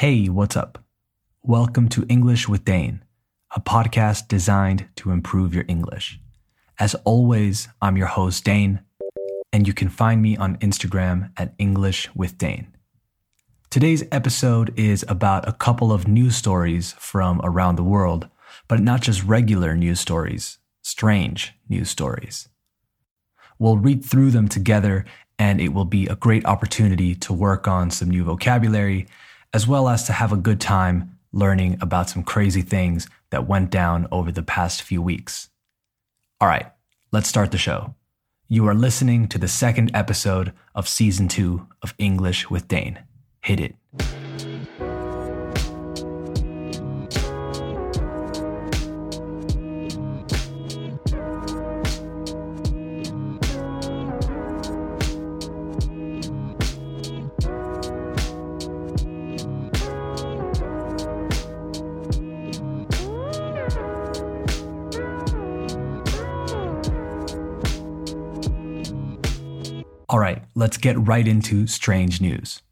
Hey, what's up? Welcome to English with Dane, a podcast designed to improve your English. As always, I'm your host, Dane, and you can find me on Instagram at English with Dane. Today's episode is about a couple of news stories from around the world, but not just regular news stories, strange news stories. We'll read through them together, and it will be a great opportunity to work on some new vocabulary, as well as to have a good time learning about some crazy things that went down over the past few weeks. All right, let's start the show. You are listening to the second episode of season two of English with Dane. Hit it. All right, let's get right into strange news.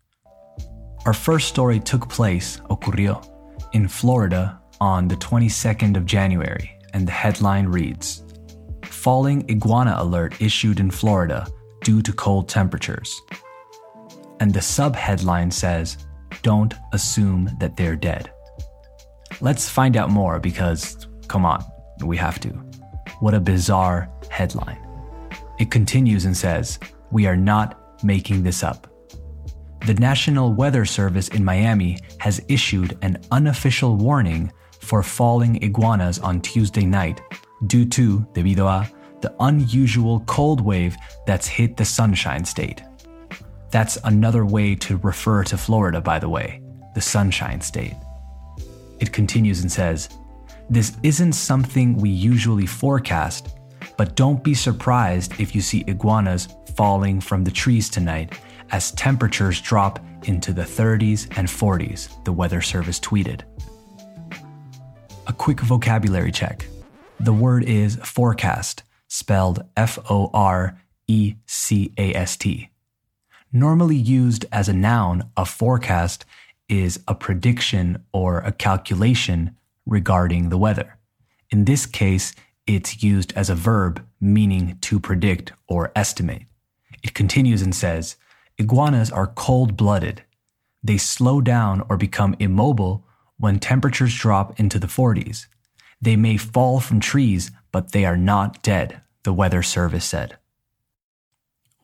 Our first story took place, ocurrió, in Florida on the 22nd of January, and the headline reads Falling iguana alert issued in Florida due to cold temperatures. And the subheadline says, Don't assume that they're dead. Let's find out more because, come on, we have to. What a bizarre headline. It continues and says, we are not making this up. The National Weather Service in Miami has issued an unofficial warning for falling iguanas on Tuesday night due to, debido a, the unusual cold wave that's hit the Sunshine State. That's another way to refer to Florida, by the way, the Sunshine State. It continues and says, This isn't something we usually forecast, but don't be surprised if you see iguanas falling from the trees tonight as temperatures drop into the 30s and 40s, the Weather Service tweeted. A quick vocabulary check. The word is forecast, spelled F O R E C A S T. Normally used as a noun, a forecast is a prediction or a calculation regarding the weather. In this case, it's used as a verb meaning to predict or estimate. It continues and says, Iguanas are cold blooded. They slow down or become immobile when temperatures drop into the 40s. They may fall from trees, but they are not dead, the Weather Service said.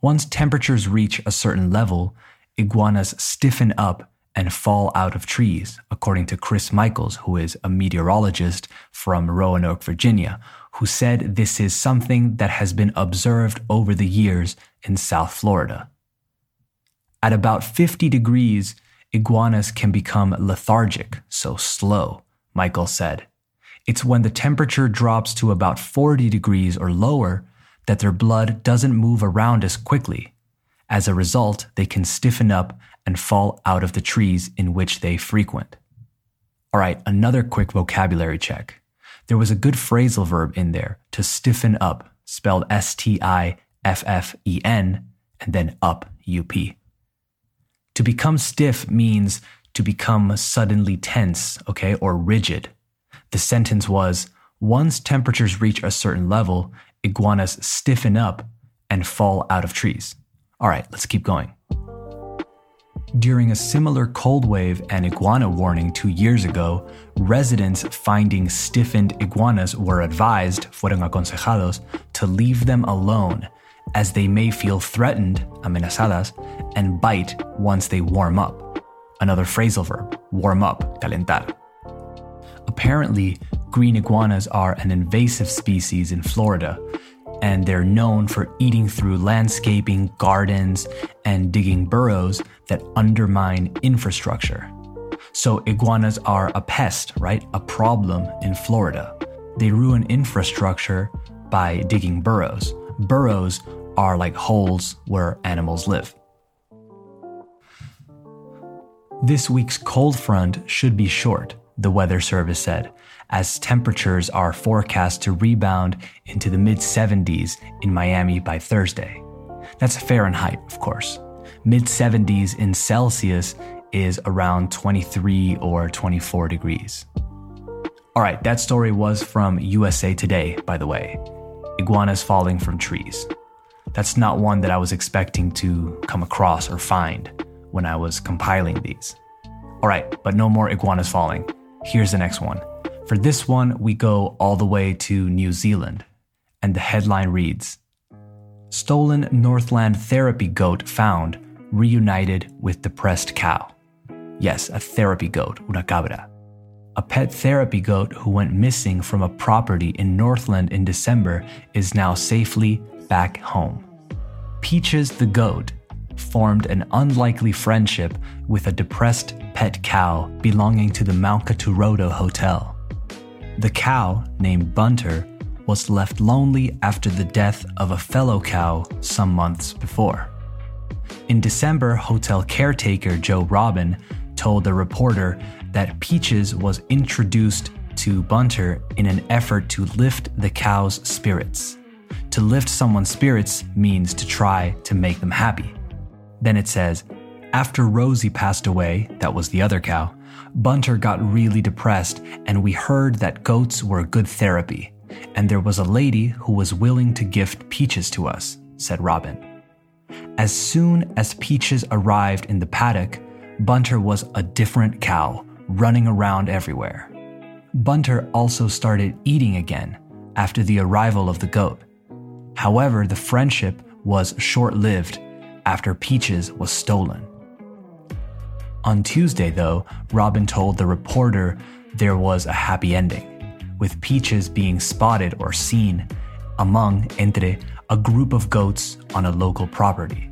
Once temperatures reach a certain level, iguanas stiffen up and fall out of trees, according to Chris Michaels, who is a meteorologist from Roanoke, Virginia, who said this is something that has been observed over the years in South Florida. At about 50 degrees, iguanas can become lethargic, so slow, Michael said. It's when the temperature drops to about 40 degrees or lower that their blood doesn't move around as quickly. As a result, they can stiffen up and fall out of the trees in which they frequent. All right, another quick vocabulary check there was a good phrasal verb in there to stiffen up, spelled S T I F F E N, and then up, U P. To become stiff means to become suddenly tense, okay, or rigid. The sentence was once temperatures reach a certain level, iguanas stiffen up and fall out of trees. All right, let's keep going. During a similar cold wave and iguana warning two years ago, residents finding stiffened iguanas were advised, fueron aconsejados, to leave them alone as they may feel threatened, amenazadas, and bite once they warm up. Another phrasal verb, warm up, calentar. Apparently, green iguanas are an invasive species in Florida, and they're known for eating through landscaping, gardens, and digging burrows that undermine infrastructure. So, iguanas are a pest, right? A problem in Florida. They ruin infrastructure by digging burrows. Burrows are like holes where animals live. This week's cold front should be short, the Weather Service said, as temperatures are forecast to rebound into the mid 70s in Miami by Thursday. That's Fahrenheit, of course. Mid 70s in Celsius is around 23 or 24 degrees. All right, that story was from USA Today, by the way. Iguanas falling from trees. That's not one that I was expecting to come across or find when I was compiling these. All right, but no more iguanas falling. Here's the next one. For this one, we go all the way to New Zealand, and the headline reads Stolen Northland therapy goat found reunited with depressed cow. Yes, a therapy goat, una cabra. A pet therapy goat who went missing from a property in Northland in December is now safely back home. Peaches the goat formed an unlikely friendship with a depressed pet cow belonging to the Mount Katuroto Hotel. The cow, named Bunter, was left lonely after the death of a fellow cow some months before. In December, hotel caretaker Joe Robin told the reporter that Peaches was introduced to Bunter in an effort to lift the cow's spirits. To lift someone's spirits means to try to make them happy. Then it says, after Rosie passed away, that was the other cow, Bunter got really depressed, and we heard that goats were good therapy, and there was a lady who was willing to gift Peaches to us, said Robin. As soon as Peaches arrived in the paddock, Bunter was a different cow, running around everywhere. Bunter also started eating again after the arrival of the goat. However, the friendship was short lived after Peaches was stolen. On Tuesday, though, Robin told the reporter there was a happy ending, with Peaches being spotted or seen among entre a group of goats on a local property.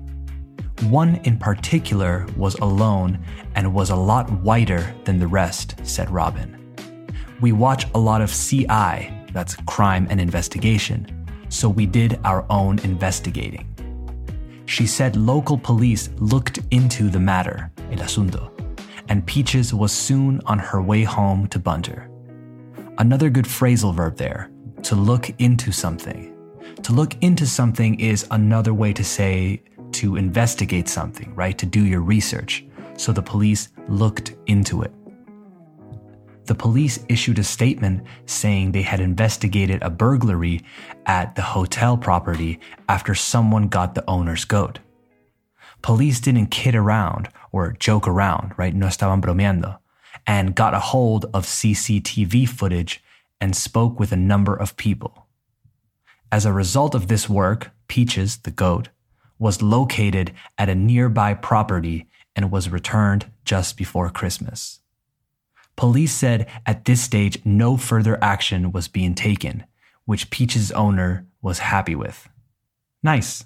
One in particular was alone and was a lot whiter than the rest, said Robin. We watch a lot of CI, that's crime and investigation, so we did our own investigating. She said local police looked into the matter, el asunto, and Peaches was soon on her way home to Bunter. Another good phrasal verb there, to look into something. To look into something is another way to say to investigate something, right? To do your research. So the police looked into it. The police issued a statement saying they had investigated a burglary at the hotel property after someone got the owner's goat. Police didn't kid around or joke around, right? No estaban bromeando, and got a hold of CCTV footage and spoke with a number of people. As a result of this work, Peaches, the goat, was located at a nearby property and was returned just before Christmas. Police said at this stage no further action was being taken, which Peach's owner was happy with. Nice.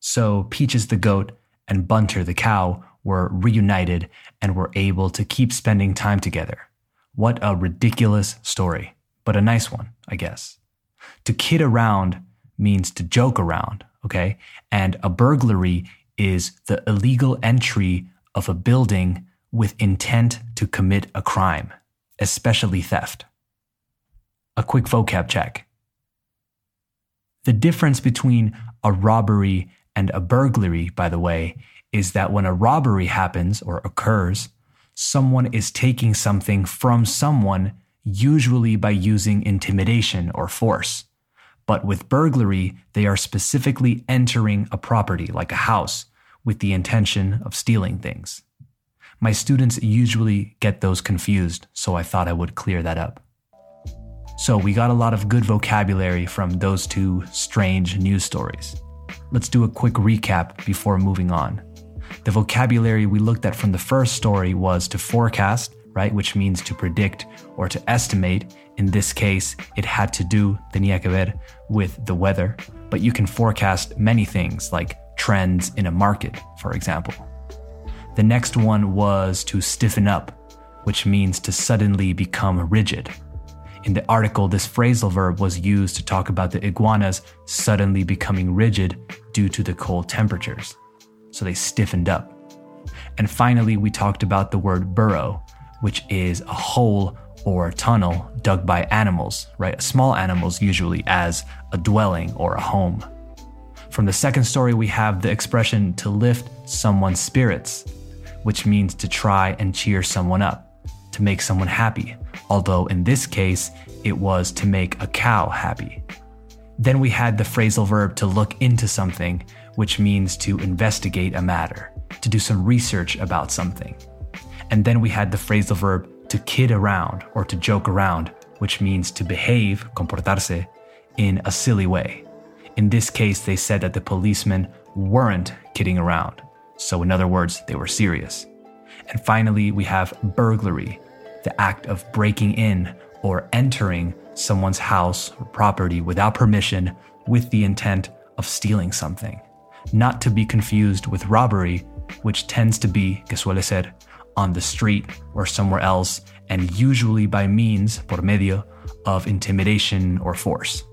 So Peaches the goat and Bunter the cow were reunited and were able to keep spending time together. What a ridiculous story, but a nice one, I guess. To kid around means to joke around, okay? And a burglary is the illegal entry of a building with intent to commit a crime, especially theft. A quick vocab check. The difference between a robbery and a burglary, by the way, is that when a robbery happens or occurs, someone is taking something from someone, usually by using intimidation or force. But with burglary, they are specifically entering a property like a house with the intention of stealing things. My students usually get those confused, so I thought I would clear that up. So we got a lot of good vocabulary from those two strange news stories. Let's do a quick recap before moving on. The vocabulary we looked at from the first story was to forecast, right, which means to predict or to estimate. In this case, it had to do, tenía que ver, with the weather, but you can forecast many things like trends in a market, for example. The next one was to stiffen up, which means to suddenly become rigid. In the article, this phrasal verb was used to talk about the iguanas suddenly becoming rigid due to the cold temperatures. So they stiffened up. And finally, we talked about the word burrow, which is a hole or tunnel dug by animals, right? Small animals usually as a dwelling or a home. From the second story, we have the expression to lift someone's spirits, which means to try and cheer someone up, to make someone happy, although in this case, it was to make a cow happy. Then we had the phrasal verb to look into something, which means to investigate a matter, to do some research about something. And then we had the phrasal verb to kid around or to joke around, which means to behave, comportarse, in a silly way. In this case, they said that the policemen weren't kidding around. So, in other words, they were serious. And finally, we have burglary, the act of breaking in or entering someone's house or property without permission with the intent of stealing something. Not to be confused with robbery, which tends to be, que suele ser, on the street or somewhere else, and usually by means, por medio, of intimidation or force.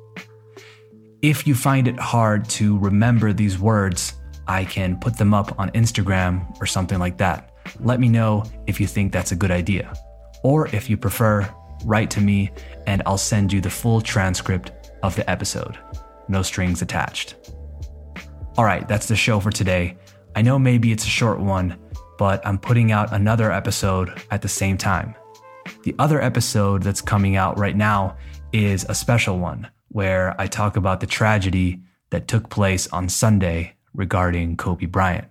If you find it hard to remember these words, I can put them up on Instagram or something like that. Let me know if you think that's a good idea. Or if you prefer, write to me and I'll send you the full transcript of the episode. No strings attached. All right, that's the show for today. I know maybe it's a short one, but I'm putting out another episode at the same time. The other episode that's coming out right now is a special one where I talk about the tragedy that took place on Sunday regarding Kobe Bryant.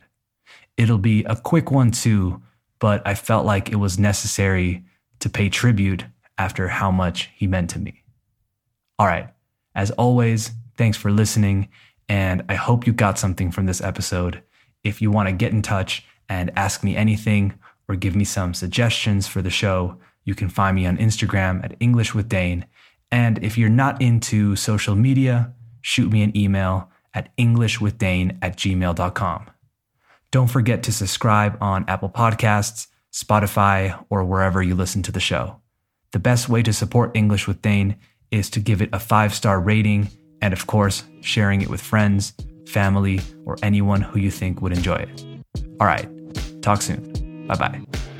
It'll be a quick one too, but I felt like it was necessary to pay tribute after how much he meant to me. All right, as always, thanks for listening, and I hope you got something from this episode. If you want to get in touch and ask me anything or give me some suggestions for the show, you can find me on Instagram at English with Dane. And if you're not into social media, shoot me an email at englishwithdane at gmail.com. Don't forget to subscribe on Apple Podcasts, Spotify, or wherever you listen to the show. The best way to support English with Dane is to give it a five star rating and, of course, sharing it with friends, family, or anyone who you think would enjoy it. All right, talk soon. Bye bye.